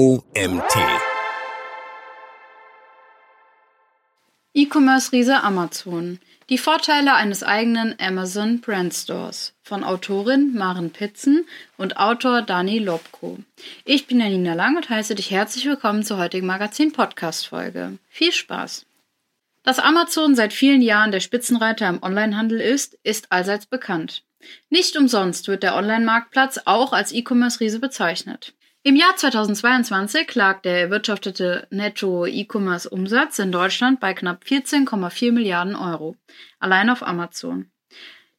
OMT. E-Commerce-Riese Amazon. Die Vorteile eines eigenen Amazon Brand Stores von Autorin Maren Pitzen und Autor Dani Lobko. Ich bin Janina Lang und heiße dich herzlich willkommen zur heutigen Magazin-Podcast-Folge. Viel Spaß! Dass Amazon seit vielen Jahren der Spitzenreiter im Onlinehandel ist, ist allseits bekannt. Nicht umsonst wird der Online-Marktplatz auch als E-Commerce-Riese bezeichnet. Im Jahr 2022 lag der erwirtschaftete Netto-E-Commerce-Umsatz in Deutschland bei knapp 14,4 Milliarden Euro, allein auf Amazon.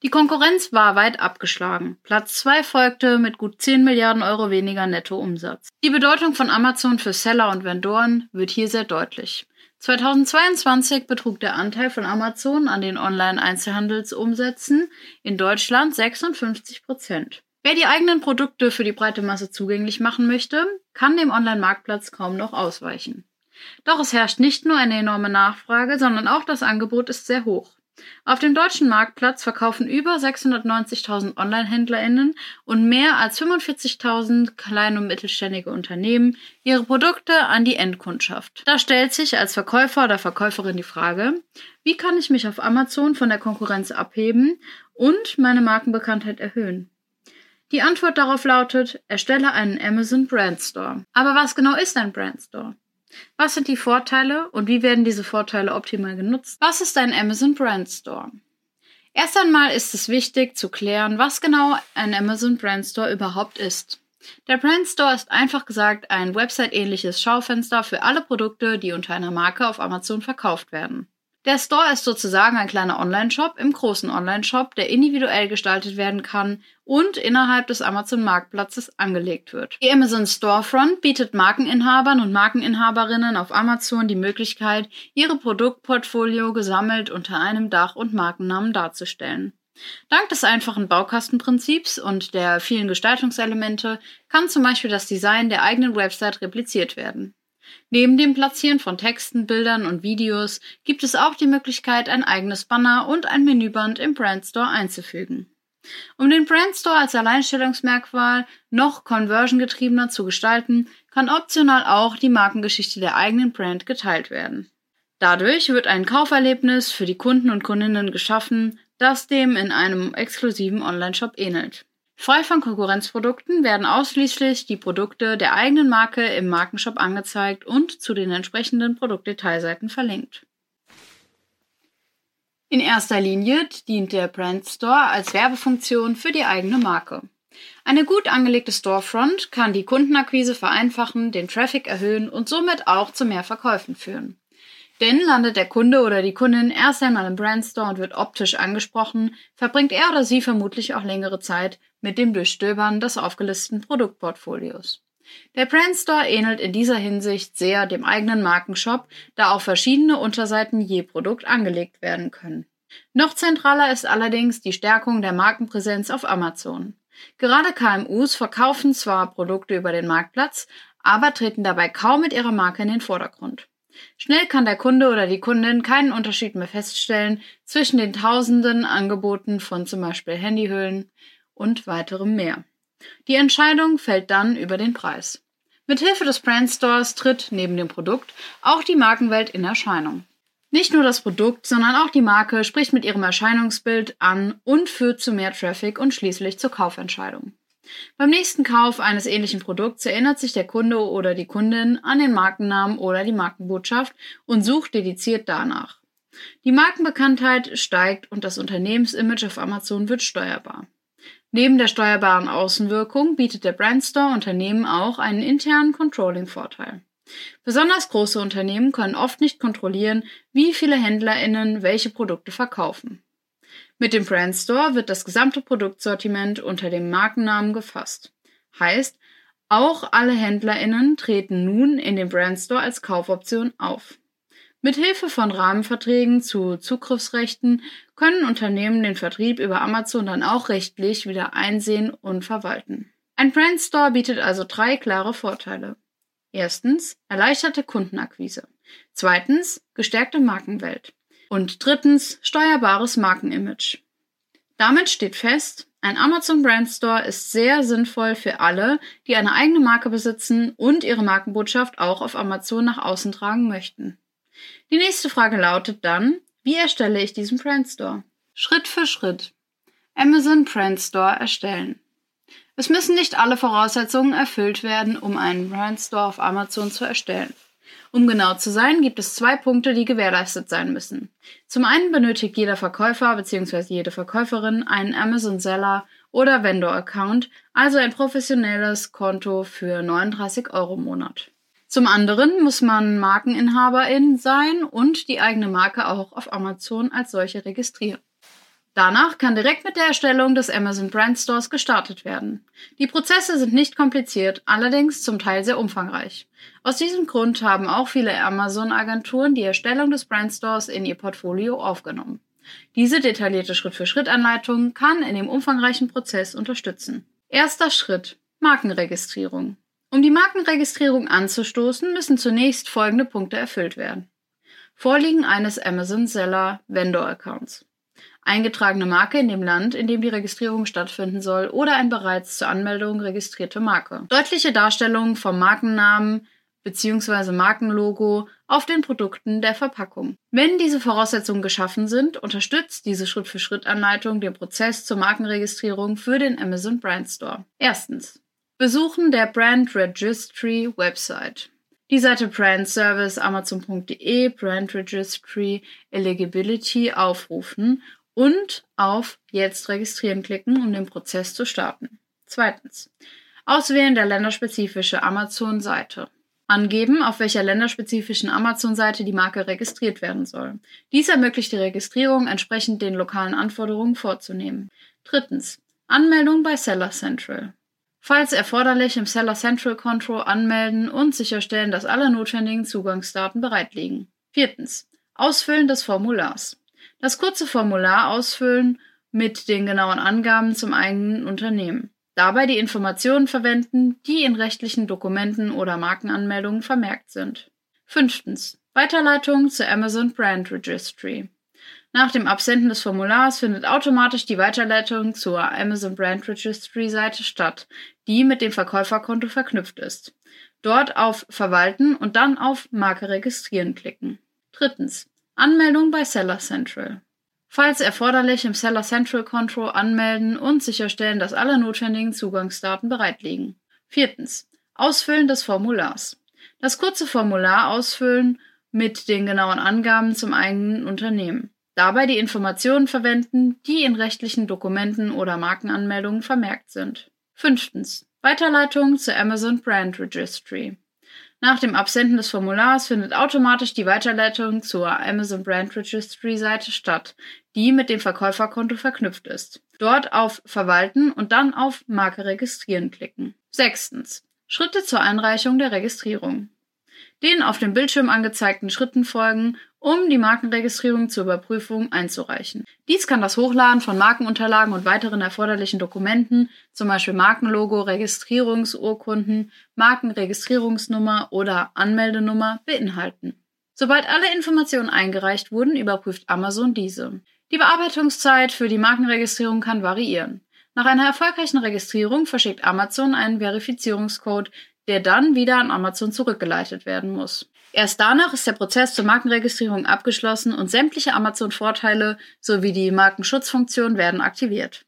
Die Konkurrenz war weit abgeschlagen. Platz 2 folgte mit gut 10 Milliarden Euro weniger Nettoumsatz. Die Bedeutung von Amazon für Seller und Vendoren wird hier sehr deutlich. 2022 betrug der Anteil von Amazon an den Online-Einzelhandelsumsätzen in Deutschland 56 Prozent. Wer die eigenen Produkte für die breite Masse zugänglich machen möchte, kann dem Online-Marktplatz kaum noch ausweichen. Doch es herrscht nicht nur eine enorme Nachfrage, sondern auch das Angebot ist sehr hoch. Auf dem deutschen Marktplatz verkaufen über 690.000 Online-HändlerInnen und mehr als 45.000 kleine und mittelständige Unternehmen ihre Produkte an die Endkundschaft. Da stellt sich als Verkäufer oder Verkäuferin die Frage, wie kann ich mich auf Amazon von der Konkurrenz abheben und meine Markenbekanntheit erhöhen? Die Antwort darauf lautet, erstelle einen Amazon Brand Store. Aber was genau ist ein Brand Store? Was sind die Vorteile und wie werden diese Vorteile optimal genutzt? Was ist ein Amazon Brand Store? Erst einmal ist es wichtig zu klären, was genau ein Amazon Brand Store überhaupt ist. Der Brand Store ist einfach gesagt ein Website-ähnliches Schaufenster für alle Produkte, die unter einer Marke auf Amazon verkauft werden. Der Store ist sozusagen ein kleiner Online-Shop im großen Online-Shop, der individuell gestaltet werden kann und innerhalb des Amazon-Marktplatzes angelegt wird. Die Amazon Storefront bietet Markeninhabern und Markeninhaberinnen auf Amazon die Möglichkeit, ihre Produktportfolio gesammelt unter einem Dach und Markennamen darzustellen. Dank des einfachen Baukastenprinzips und der vielen Gestaltungselemente kann zum Beispiel das Design der eigenen Website repliziert werden. Neben dem Platzieren von Texten, Bildern und Videos gibt es auch die Möglichkeit, ein eigenes Banner und ein Menüband im Brandstore einzufügen. Um den Brandstore als Alleinstellungsmerkmal noch conversion-getriebener zu gestalten, kann optional auch die Markengeschichte der eigenen Brand geteilt werden. Dadurch wird ein Kauferlebnis für die Kunden und Kundinnen geschaffen, das dem in einem exklusiven Onlineshop ähnelt. Frei von Konkurrenzprodukten werden ausschließlich die Produkte der eigenen Marke im Markenshop angezeigt und zu den entsprechenden Produktdetailseiten verlinkt. In erster Linie dient der Brand Store als Werbefunktion für die eigene Marke. Eine gut angelegte Storefront kann die Kundenakquise vereinfachen, den Traffic erhöhen und somit auch zu mehr Verkäufen führen. Denn landet der Kunde oder die Kundin erst einmal im Brandstore und wird optisch angesprochen, verbringt er oder sie vermutlich auch längere Zeit mit dem Durchstöbern des aufgelisteten Produktportfolios. Der Brandstore ähnelt in dieser Hinsicht sehr dem eigenen Markenshop, da auf verschiedene Unterseiten je Produkt angelegt werden können. Noch zentraler ist allerdings die Stärkung der Markenpräsenz auf Amazon. Gerade KMUs verkaufen zwar Produkte über den Marktplatz, aber treten dabei kaum mit ihrer Marke in den Vordergrund. Schnell kann der Kunde oder die Kundin keinen Unterschied mehr feststellen zwischen den tausenden Angeboten von zum Beispiel Handyhüllen und weiterem mehr. Die Entscheidung fällt dann über den Preis. Mithilfe des Brandstores tritt neben dem Produkt auch die Markenwelt in Erscheinung. Nicht nur das Produkt, sondern auch die Marke spricht mit ihrem Erscheinungsbild an und führt zu mehr Traffic und schließlich zur Kaufentscheidung. Beim nächsten Kauf eines ähnlichen Produkts erinnert sich der Kunde oder die Kundin an den Markennamen oder die Markenbotschaft und sucht dediziert danach. Die Markenbekanntheit steigt und das Unternehmensimage auf Amazon wird steuerbar. Neben der steuerbaren Außenwirkung bietet der Brandstore Unternehmen auch einen internen Controlling-Vorteil. Besonders große Unternehmen können oft nicht kontrollieren, wie viele HändlerInnen welche Produkte verkaufen. Mit dem Brand Store wird das gesamte Produktsortiment unter dem Markennamen gefasst. Heißt, auch alle HändlerInnen treten nun in dem Brand Store als Kaufoption auf. Mit Hilfe von Rahmenverträgen zu Zugriffsrechten können Unternehmen den Vertrieb über Amazon dann auch rechtlich wieder einsehen und verwalten. Ein Brand Store bietet also drei klare Vorteile. Erstens erleichterte Kundenakquise. Zweitens gestärkte Markenwelt. Und drittens steuerbares Markenimage. Damit steht fest, Ein Amazon Brand Store ist sehr sinnvoll für alle, die eine eigene Marke besitzen und ihre Markenbotschaft auch auf Amazon nach außen tragen möchten. Die nächste Frage lautet dann, wie erstelle ich diesen Brand Store? Schritt für Schritt. Amazon Brand Store erstellen. Es müssen nicht alle Voraussetzungen erfüllt werden, um einen Brand Store auf Amazon zu erstellen. Um genau zu sein, gibt es zwei Punkte, die gewährleistet sein müssen. Zum einen benötigt jeder Verkäufer bzw. jede Verkäuferin einen Amazon Seller oder Vendor Account, also ein professionelles Konto für 39 Euro im Monat. Zum anderen muss man Markeninhaberin sein und die eigene Marke auch auf Amazon als solche registrieren. Danach kann direkt mit der Erstellung des Amazon Brand Stores gestartet werden. Die Prozesse sind nicht kompliziert, allerdings zum Teil sehr umfangreich. Aus diesem Grund haben auch viele Amazon-Agenturen die Erstellung des Brand Stores in ihr Portfolio aufgenommen. Diese detaillierte Schritt-für-Schritt-Anleitung kann in dem umfangreichen Prozess unterstützen. Erster Schritt Markenregistrierung. Um die Markenregistrierung anzustoßen, müssen zunächst folgende Punkte erfüllt werden. Vorliegen eines Amazon Seller Vendor Accounts eingetragene Marke in dem Land, in dem die Registrierung stattfinden soll, oder ein bereits zur Anmeldung registrierte Marke. Deutliche Darstellung vom Markennamen bzw. Markenlogo auf den Produkten der Verpackung. Wenn diese Voraussetzungen geschaffen sind, unterstützt diese Schritt-für-Schritt-Anleitung den Prozess zur Markenregistrierung für den Amazon Brand Store. Erstens. Besuchen der Brand Registry Website. Die Seite Brand Service Amazon.de Brand Registry Eligibility aufrufen und auf Jetzt registrieren klicken, um den Prozess zu starten. Zweitens. Auswählen der länderspezifische Amazon-Seite. Angeben, auf welcher länderspezifischen Amazon-Seite die Marke registriert werden soll. Dies ermöglicht die Registrierung entsprechend den lokalen Anforderungen vorzunehmen. Drittens. Anmeldung bei Seller Central. Falls erforderlich im Seller Central Konto anmelden und sicherstellen, dass alle notwendigen Zugangsdaten bereit liegen. Viertens. Ausfüllen des Formulars. Das kurze Formular ausfüllen mit den genauen Angaben zum eigenen Unternehmen. Dabei die Informationen verwenden, die in rechtlichen Dokumenten oder Markenanmeldungen vermerkt sind. Fünftens. Weiterleitung zur Amazon Brand Registry. Nach dem Absenden des Formulars findet automatisch die Weiterleitung zur Amazon Brand Registry Seite statt, die mit dem Verkäuferkonto verknüpft ist. Dort auf Verwalten und dann auf Marke registrieren klicken. Drittens. Anmeldung bei Seller Central. Falls erforderlich im Seller Central Konto anmelden und sicherstellen, dass alle notwendigen Zugangsdaten bereit liegen. Viertens. Ausfüllen des Formulars. Das kurze Formular ausfüllen mit den genauen Angaben zum eigenen Unternehmen. Dabei die Informationen verwenden, die in rechtlichen Dokumenten oder Markenanmeldungen vermerkt sind. Fünftens. Weiterleitung zur Amazon Brand Registry. Nach dem Absenden des Formulars findet automatisch die Weiterleitung zur Amazon Brand Registry Seite statt, die mit dem Verkäuferkonto verknüpft ist. Dort auf Verwalten und dann auf Marke registrieren klicken. Sechstens. Schritte zur Einreichung der Registrierung. Den auf dem Bildschirm angezeigten Schritten folgen um die Markenregistrierung zur Überprüfung einzureichen. Dies kann das Hochladen von Markenunterlagen und weiteren erforderlichen Dokumenten, zum Beispiel Markenlogo, Registrierungsurkunden, Markenregistrierungsnummer oder Anmeldenummer, beinhalten. Sobald alle Informationen eingereicht wurden, überprüft Amazon diese. Die Bearbeitungszeit für die Markenregistrierung kann variieren. Nach einer erfolgreichen Registrierung verschickt Amazon einen Verifizierungscode, der dann wieder an Amazon zurückgeleitet werden muss. Erst danach ist der Prozess zur Markenregistrierung abgeschlossen und sämtliche Amazon-Vorteile sowie die Markenschutzfunktion werden aktiviert.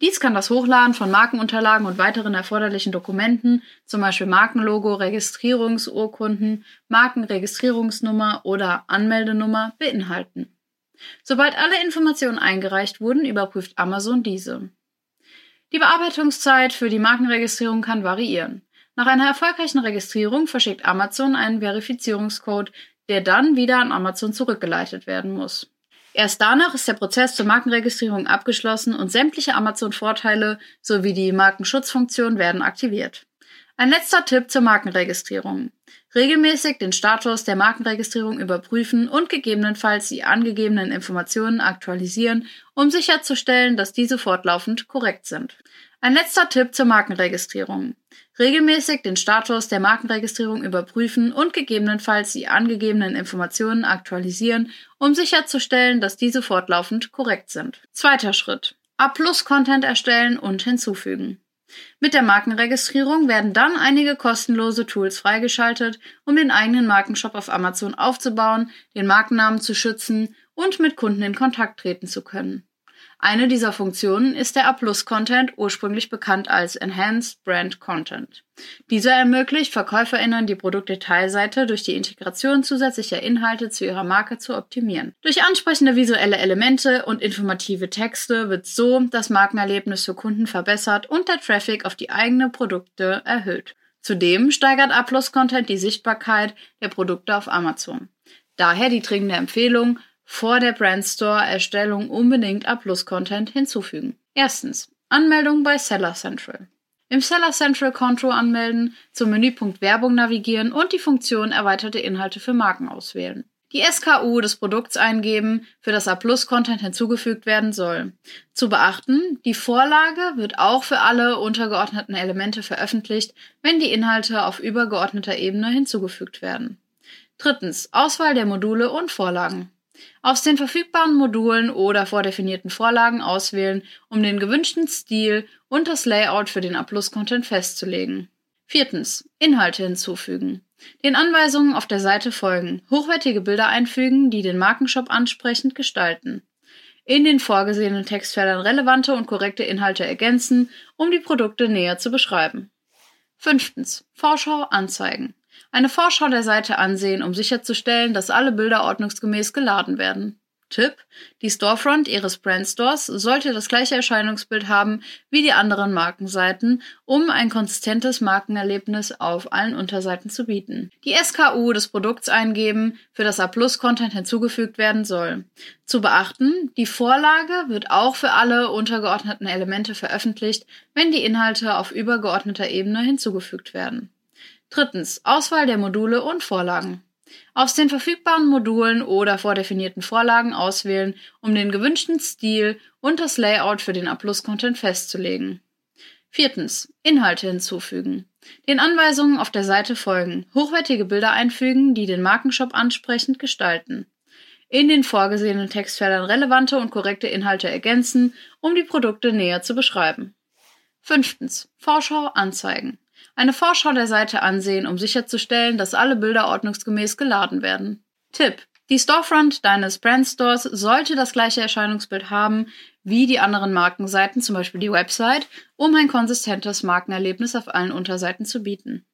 Dies kann das Hochladen von Markenunterlagen und weiteren erforderlichen Dokumenten, zum Beispiel Markenlogo, Registrierungsurkunden, Markenregistrierungsnummer oder Anmeldenummer, beinhalten. Sobald alle Informationen eingereicht wurden, überprüft Amazon diese. Die Bearbeitungszeit für die Markenregistrierung kann variieren. Nach einer erfolgreichen Registrierung verschickt Amazon einen Verifizierungscode, der dann wieder an Amazon zurückgeleitet werden muss. Erst danach ist der Prozess zur Markenregistrierung abgeschlossen und sämtliche Amazon-Vorteile sowie die Markenschutzfunktion werden aktiviert. Ein letzter Tipp zur Markenregistrierung. Regelmäßig den Status der Markenregistrierung überprüfen und gegebenenfalls die angegebenen Informationen aktualisieren, um sicherzustellen, dass diese fortlaufend korrekt sind. Ein letzter Tipp zur Markenregistrierung. Regelmäßig den Status der Markenregistrierung überprüfen und gegebenenfalls die angegebenen Informationen aktualisieren, um sicherzustellen, dass diese fortlaufend korrekt sind. Zweiter Schritt. A-Plus-Content erstellen und hinzufügen. Mit der Markenregistrierung werden dann einige kostenlose Tools freigeschaltet, um den eigenen Markenshop auf Amazon aufzubauen, den Markennamen zu schützen und mit Kunden in Kontakt treten zu können. Eine dieser Funktionen ist der A-Plus-Content, ursprünglich bekannt als Enhanced Brand Content. Dieser ermöglicht VerkäuferInnen die Produktdetailseite durch die Integration zusätzlicher Inhalte zu ihrer Marke zu optimieren. Durch ansprechende visuelle Elemente und informative Texte wird so das Markenerlebnis für Kunden verbessert und der Traffic auf die eigenen Produkte erhöht. Zudem steigert A-Plus-Content die Sichtbarkeit der Produkte auf Amazon. Daher die dringende Empfehlung, vor der Brandstore-Erstellung unbedingt A-Plus-Content hinzufügen. Erstens. Anmeldung bei Seller Central. Im Seller Central Konto anmelden, zum Menüpunkt Werbung navigieren und die Funktion erweiterte Inhalte für Marken auswählen. Die SKU des Produkts eingeben, für das A-Plus-Content hinzugefügt werden soll. Zu beachten, die Vorlage wird auch für alle untergeordneten Elemente veröffentlicht, wenn die Inhalte auf übergeordneter Ebene hinzugefügt werden. Drittens. Auswahl der Module und Vorlagen. Aus den verfügbaren Modulen oder vordefinierten Vorlagen auswählen, um den gewünschten Stil und das Layout für den A-Plus-Content festzulegen. Viertens. Inhalte hinzufügen. Den Anweisungen auf der Seite folgen. Hochwertige Bilder einfügen, die den Markenshop ansprechend gestalten. In den vorgesehenen Textfeldern relevante und korrekte Inhalte ergänzen, um die Produkte näher zu beschreiben. Fünftens. Vorschau anzeigen eine Vorschau der Seite ansehen, um sicherzustellen, dass alle Bilder ordnungsgemäß geladen werden. Tipp: Die Storefront Ihres Brandstores sollte das gleiche Erscheinungsbild haben wie die anderen Markenseiten, um ein konsistentes Markenerlebnis auf allen Unterseiten zu bieten. Die SKU des Produkts eingeben, für das A-Plus-Content hinzugefügt werden soll. Zu beachten: Die Vorlage wird auch für alle untergeordneten Elemente veröffentlicht, wenn die Inhalte auf übergeordneter Ebene hinzugefügt werden. Drittens. Auswahl der Module und Vorlagen. Aus den verfügbaren Modulen oder vordefinierten Vorlagen auswählen, um den gewünschten Stil und das Layout für den A-Plus-Content festzulegen. Viertens. Inhalte hinzufügen. Den Anweisungen auf der Seite folgen. Hochwertige Bilder einfügen, die den Markenshop ansprechend gestalten. In den vorgesehenen Textfeldern relevante und korrekte Inhalte ergänzen, um die Produkte näher zu beschreiben. Fünftens. Vorschau anzeigen eine Vorschau der Seite ansehen, um sicherzustellen, dass alle Bilder ordnungsgemäß geladen werden. Tipp: Die Storefront deines Brandstores sollte das gleiche Erscheinungsbild haben wie die anderen Markenseiten, zum Beispiel die Website, um ein konsistentes Markenerlebnis auf allen Unterseiten zu bieten.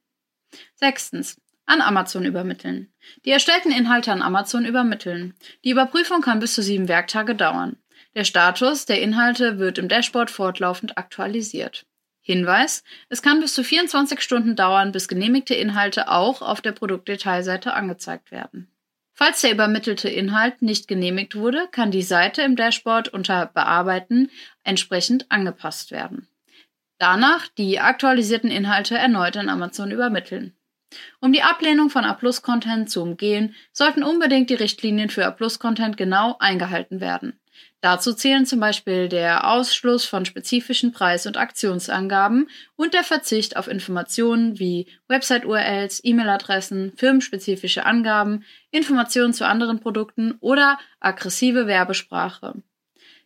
Sechstens. An Amazon übermitteln. Die erstellten Inhalte an Amazon übermitteln. Die Überprüfung kann bis zu sieben Werktage dauern. Der Status der Inhalte wird im Dashboard fortlaufend aktualisiert. Hinweis: Es kann bis zu 24 Stunden dauern, bis genehmigte Inhalte auch auf der Produktdetailseite angezeigt werden. Falls der übermittelte Inhalt nicht genehmigt wurde, kann die Seite im Dashboard unter Bearbeiten entsprechend angepasst werden. Danach die aktualisierten Inhalte erneut an Amazon übermitteln. Um die Ablehnung von A-Plus-Content zu umgehen, sollten unbedingt die Richtlinien für A-Plus-Content genau eingehalten werden. Dazu zählen zum Beispiel der Ausschluss von spezifischen Preis- und Aktionsangaben und der Verzicht auf Informationen wie Website-URLs, E-Mail-Adressen, firmenspezifische Angaben, Informationen zu anderen Produkten oder aggressive Werbesprache.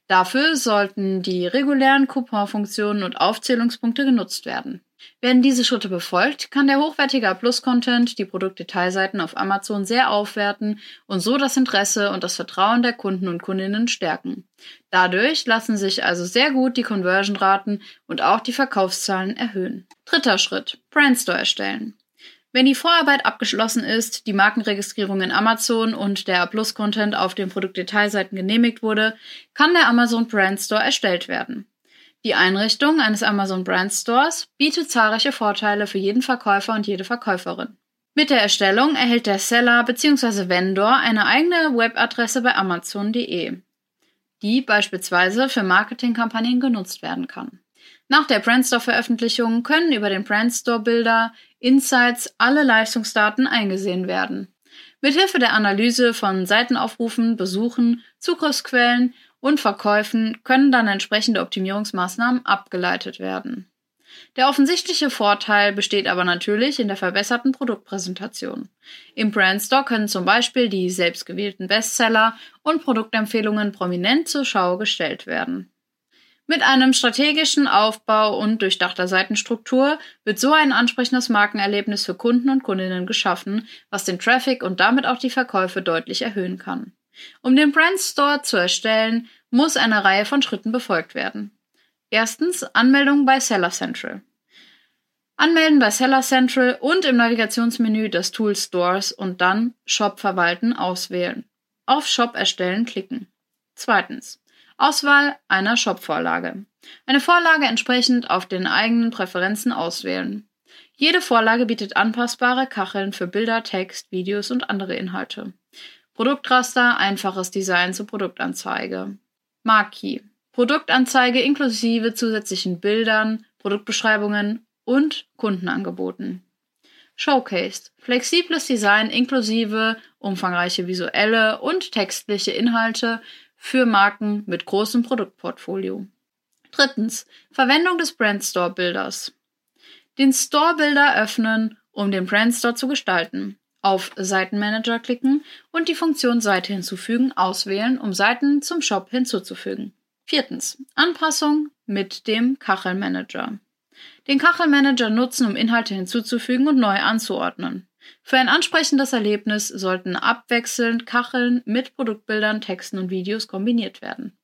Dafür sollten die regulären Couponfunktionen und Aufzählungspunkte genutzt werden. Werden diese Schritte befolgt, kann der hochwertige Plus-Content die Produktdetailseiten auf Amazon sehr aufwerten und so das Interesse und das Vertrauen der Kunden und Kundinnen stärken. Dadurch lassen sich also sehr gut die Conversion-Raten und auch die Verkaufszahlen erhöhen. Dritter Schritt: Brandstore erstellen. Wenn die Vorarbeit abgeschlossen ist, die Markenregistrierung in Amazon und der Plus-Content auf den Produktdetailseiten genehmigt wurde, kann der Amazon Brand Store erstellt werden. Die Einrichtung eines Amazon Brand Stores bietet zahlreiche Vorteile für jeden Verkäufer und jede Verkäuferin. Mit der Erstellung erhält der Seller bzw. Vendor eine eigene Webadresse bei Amazon.de, die beispielsweise für Marketingkampagnen genutzt werden kann. Nach der Brandstore-Veröffentlichung können über den Brandstore-Bilder Insights alle Leistungsdaten eingesehen werden. Mithilfe der Analyse von Seitenaufrufen, Besuchen, Zugriffsquellen und Verkäufen können dann entsprechende Optimierungsmaßnahmen abgeleitet werden. Der offensichtliche Vorteil besteht aber natürlich in der verbesserten Produktpräsentation. Im Brandstore können zum Beispiel die selbstgewählten Bestseller und Produktempfehlungen prominent zur Schau gestellt werden. Mit einem strategischen Aufbau und durchdachter Seitenstruktur wird so ein ansprechendes Markenerlebnis für Kunden und Kundinnen geschaffen, was den Traffic und damit auch die Verkäufe deutlich erhöhen kann. Um den Brand Store zu erstellen, muss eine Reihe von Schritten befolgt werden. Erstens Anmeldung bei Seller Central. Anmelden bei Seller Central und im Navigationsmenü des Tools Stores und dann Shop verwalten auswählen. Auf Shop erstellen klicken. Zweitens. Auswahl einer Shop-Vorlage. Eine Vorlage entsprechend auf den eigenen Präferenzen auswählen. Jede Vorlage bietet anpassbare Kacheln für Bilder, Text, Videos und andere Inhalte. Produktraster, einfaches Design zur Produktanzeige. Marquee. Produktanzeige inklusive zusätzlichen Bildern, Produktbeschreibungen und Kundenangeboten. Showcased. Flexibles Design inklusive umfangreiche visuelle und textliche Inhalte für Marken mit großem Produktportfolio. Drittens. Verwendung des Brandstore Bilders. Den Store Builder öffnen, um den Brandstore zu gestalten. Auf Seitenmanager klicken und die Funktion Seite hinzufügen auswählen, um Seiten zum Shop hinzuzufügen. Viertens. Anpassung mit dem Kachelmanager. Den Kachelmanager nutzen, um Inhalte hinzuzufügen und neu anzuordnen. Für ein ansprechendes Erlebnis sollten abwechselnd Kacheln mit Produktbildern, Texten und Videos kombiniert werden.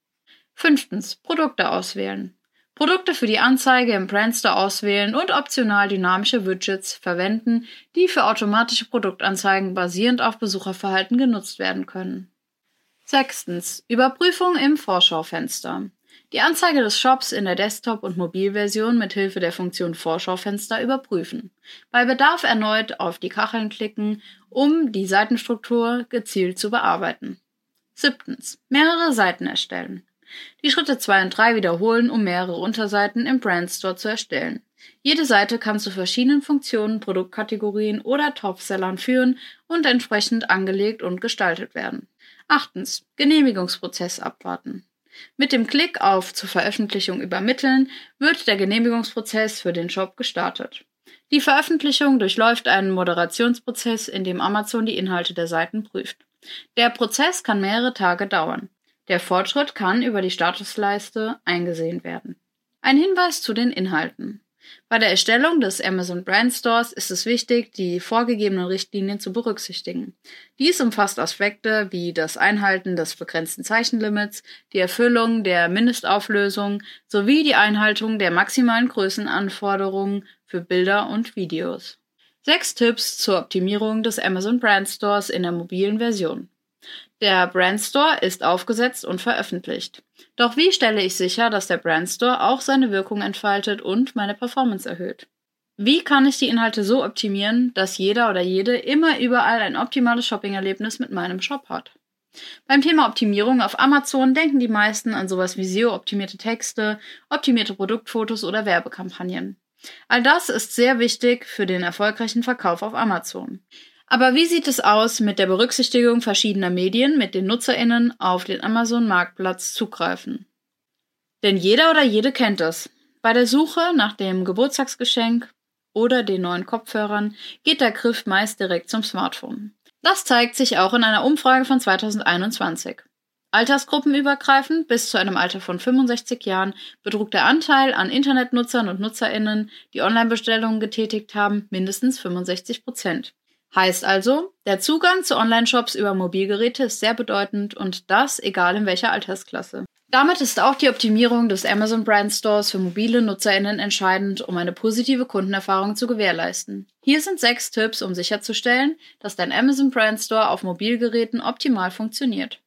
Fünftens. Produkte auswählen. Produkte für die Anzeige im Brandstore auswählen und optional dynamische Widgets verwenden, die für automatische Produktanzeigen basierend auf Besucherverhalten genutzt werden können. Sechstens. Überprüfung im Vorschaufenster. Die Anzeige des Shops in der Desktop- und Mobilversion mit Hilfe der Funktion Vorschaufenster überprüfen. Bei Bedarf erneut auf die Kacheln klicken, um die Seitenstruktur gezielt zu bearbeiten. Siebtens. Mehrere Seiten erstellen. Die Schritte 2 und 3 wiederholen, um mehrere Unterseiten im Brandstore zu erstellen. Jede Seite kann zu verschiedenen Funktionen, Produktkategorien oder Topsellern führen und entsprechend angelegt und gestaltet werden. Achtens. Genehmigungsprozess abwarten. Mit dem Klick auf zur Veröffentlichung übermitteln wird der Genehmigungsprozess für den Shop gestartet. Die Veröffentlichung durchläuft einen Moderationsprozess, in dem Amazon die Inhalte der Seiten prüft. Der Prozess kann mehrere Tage dauern. Der Fortschritt kann über die Statusleiste eingesehen werden. Ein Hinweis zu den Inhalten. Bei der Erstellung des Amazon Brand Stores ist es wichtig, die vorgegebenen Richtlinien zu berücksichtigen. Dies umfasst Aspekte wie das Einhalten des begrenzten Zeichenlimits, die Erfüllung der Mindestauflösung sowie die Einhaltung der maximalen Größenanforderungen für Bilder und Videos. Sechs Tipps zur Optimierung des Amazon Brand Stores in der mobilen Version. Der Brandstore ist aufgesetzt und veröffentlicht. Doch wie stelle ich sicher, dass der Brandstore auch seine Wirkung entfaltet und meine Performance erhöht? Wie kann ich die Inhalte so optimieren, dass jeder oder jede immer überall ein optimales Shopping-Erlebnis mit meinem Shop hat? Beim Thema Optimierung auf Amazon denken die meisten an sowas wie SEO-optimierte Texte, optimierte Produktfotos oder Werbekampagnen. All das ist sehr wichtig für den erfolgreichen Verkauf auf Amazon. Aber wie sieht es aus mit der Berücksichtigung verschiedener Medien, mit den NutzerInnen auf den Amazon-Marktplatz zugreifen? Denn jeder oder jede kennt es. Bei der Suche nach dem Geburtstagsgeschenk oder den neuen Kopfhörern geht der Griff meist direkt zum Smartphone. Das zeigt sich auch in einer Umfrage von 2021. Altersgruppenübergreifend bis zu einem Alter von 65 Jahren betrug der Anteil an Internetnutzern und Nutzerinnen, die Online-Bestellungen getätigt haben, mindestens 65 Prozent. Heißt also, der Zugang zu Online-Shops über Mobilgeräte ist sehr bedeutend und das egal in welcher Altersklasse. Damit ist auch die Optimierung des Amazon Brand Stores für mobile NutzerInnen entscheidend, um eine positive Kundenerfahrung zu gewährleisten. Hier sind sechs Tipps, um sicherzustellen, dass dein Amazon Brand Store auf Mobilgeräten optimal funktioniert.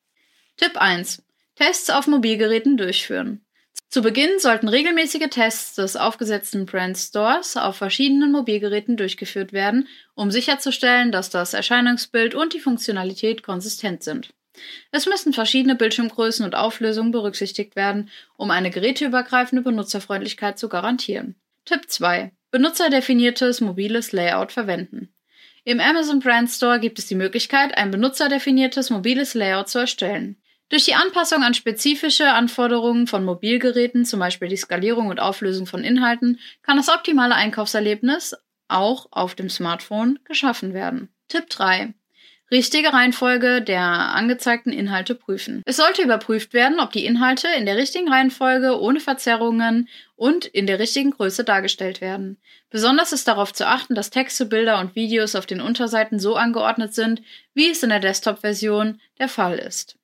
Tipp 1. Tests auf Mobilgeräten durchführen. Zu Beginn sollten regelmäßige Tests des aufgesetzten Brand Stores auf verschiedenen Mobilgeräten durchgeführt werden, um sicherzustellen, dass das Erscheinungsbild und die Funktionalität konsistent sind. Es müssen verschiedene Bildschirmgrößen und Auflösungen berücksichtigt werden, um eine geräteübergreifende Benutzerfreundlichkeit zu garantieren. Tipp 2. Benutzerdefiniertes mobiles Layout verwenden. Im Amazon Brand Store gibt es die Möglichkeit, ein benutzerdefiniertes mobiles Layout zu erstellen. Durch die Anpassung an spezifische Anforderungen von Mobilgeräten, zum Beispiel die Skalierung und Auflösung von Inhalten, kann das optimale Einkaufserlebnis auch auf dem Smartphone geschaffen werden. Tipp 3. richtige Reihenfolge der angezeigten Inhalte prüfen. Es sollte überprüft werden, ob die Inhalte in der richtigen Reihenfolge, ohne Verzerrungen und in der richtigen Größe dargestellt werden. Besonders ist darauf zu achten, dass Texte, Bilder und Videos auf den Unterseiten so angeordnet sind, wie es in der Desktop-Version der Fall ist.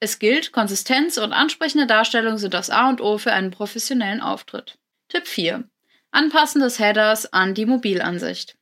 Es gilt, Konsistenz und ansprechende Darstellung sind das A und O für einen professionellen Auftritt. Tipp 4. Anpassen des Headers an die Mobilansicht.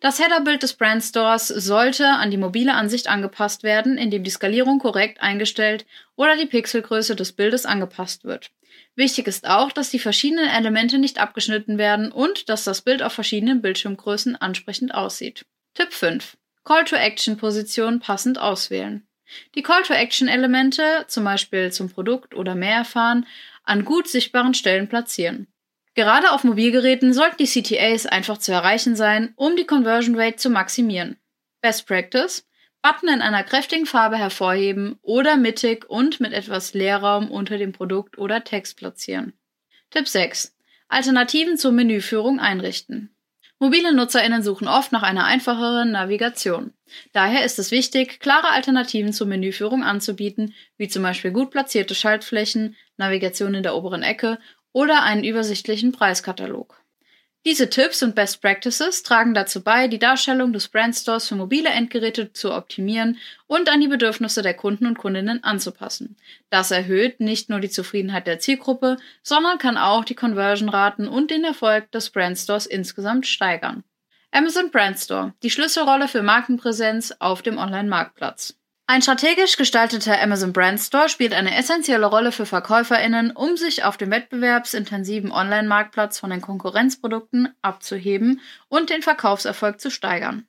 Das Headerbild des Brandstores sollte an die mobile Ansicht angepasst werden, indem die Skalierung korrekt eingestellt oder die Pixelgröße des Bildes angepasst wird. Wichtig ist auch, dass die verschiedenen Elemente nicht abgeschnitten werden und dass das Bild auf verschiedenen Bildschirmgrößen ansprechend aussieht. Tipp 5. Call-to-Action-Position passend auswählen. Die Call-to-Action-Elemente, zum Beispiel zum Produkt oder mehr erfahren, an gut sichtbaren Stellen platzieren. Gerade auf Mobilgeräten sollten die CTAs einfach zu erreichen sein, um die Conversion Rate zu maximieren. Best Practice: Button in einer kräftigen Farbe hervorheben oder mittig und mit etwas Leerraum unter dem Produkt oder Text platzieren. Tipp 6. Alternativen zur Menüführung einrichten. Mobile NutzerInnen suchen oft nach einer einfacheren Navigation. Daher ist es wichtig, klare Alternativen zur Menüführung anzubieten, wie zum Beispiel gut platzierte Schaltflächen, Navigation in der oberen Ecke oder einen übersichtlichen Preiskatalog. Diese Tipps und Best Practices tragen dazu bei, die Darstellung des Brandstores für mobile Endgeräte zu optimieren und an die Bedürfnisse der Kunden und Kundinnen anzupassen. Das erhöht nicht nur die Zufriedenheit der Zielgruppe, sondern kann auch die Conversion-Raten und den Erfolg des Brandstores insgesamt steigern. Amazon Brandstore, die Schlüsselrolle für Markenpräsenz auf dem Online-Marktplatz. Ein strategisch gestalteter Amazon Brand Store spielt eine essentielle Rolle für VerkäuferInnen, um sich auf dem wettbewerbsintensiven Online-Marktplatz von den Konkurrenzprodukten abzuheben und den Verkaufserfolg zu steigern.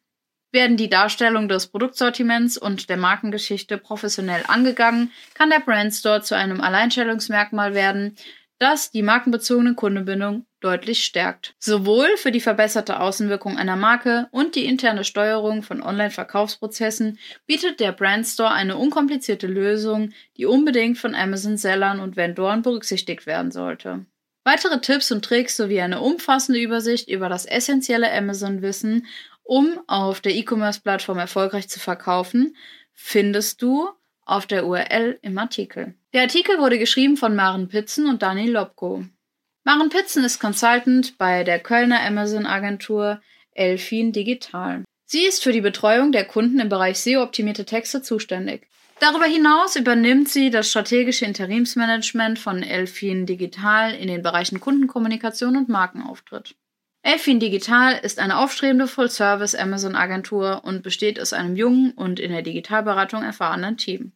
Werden die Darstellung des Produktsortiments und der Markengeschichte professionell angegangen, kann der Brand Store zu einem Alleinstellungsmerkmal werden, das die markenbezogene Kundenbindung deutlich stärkt. Sowohl für die verbesserte Außenwirkung einer Marke und die interne Steuerung von Online-Verkaufsprozessen bietet der Brandstore eine unkomplizierte Lösung, die unbedingt von Amazon-Sellern und Vendoren berücksichtigt werden sollte. Weitere Tipps und Tricks sowie eine umfassende Übersicht über das essentielle Amazon-Wissen, um auf der E-Commerce-Plattform erfolgreich zu verkaufen, findest du auf der URL im Artikel. Der Artikel wurde geschrieben von Maren Pitzen und Daniel Lobko. Maren Pitzen ist Consultant bei der Kölner Amazon-Agentur Elfin Digital. Sie ist für die Betreuung der Kunden im Bereich SEO-optimierte Texte zuständig. Darüber hinaus übernimmt sie das strategische Interimsmanagement von Elfin Digital in den Bereichen Kundenkommunikation und Markenauftritt. Elfin Digital ist eine aufstrebende Full-Service Amazon-Agentur und besteht aus einem jungen und in der Digitalberatung erfahrenen Team.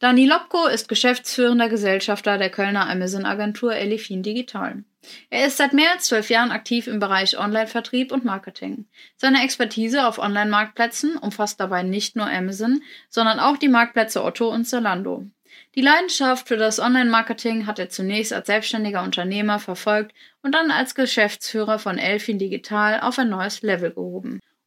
Dani Lobko ist geschäftsführender Gesellschafter der Kölner Amazon-Agentur Elifin Digital. Er ist seit mehr als zwölf Jahren aktiv im Bereich Online-Vertrieb und Marketing. Seine Expertise auf Online-Marktplätzen umfasst dabei nicht nur Amazon, sondern auch die Marktplätze Otto und Zalando. Die Leidenschaft für das Online-Marketing hat er zunächst als selbstständiger Unternehmer verfolgt und dann als Geschäftsführer von Elfin Digital auf ein neues Level gehoben.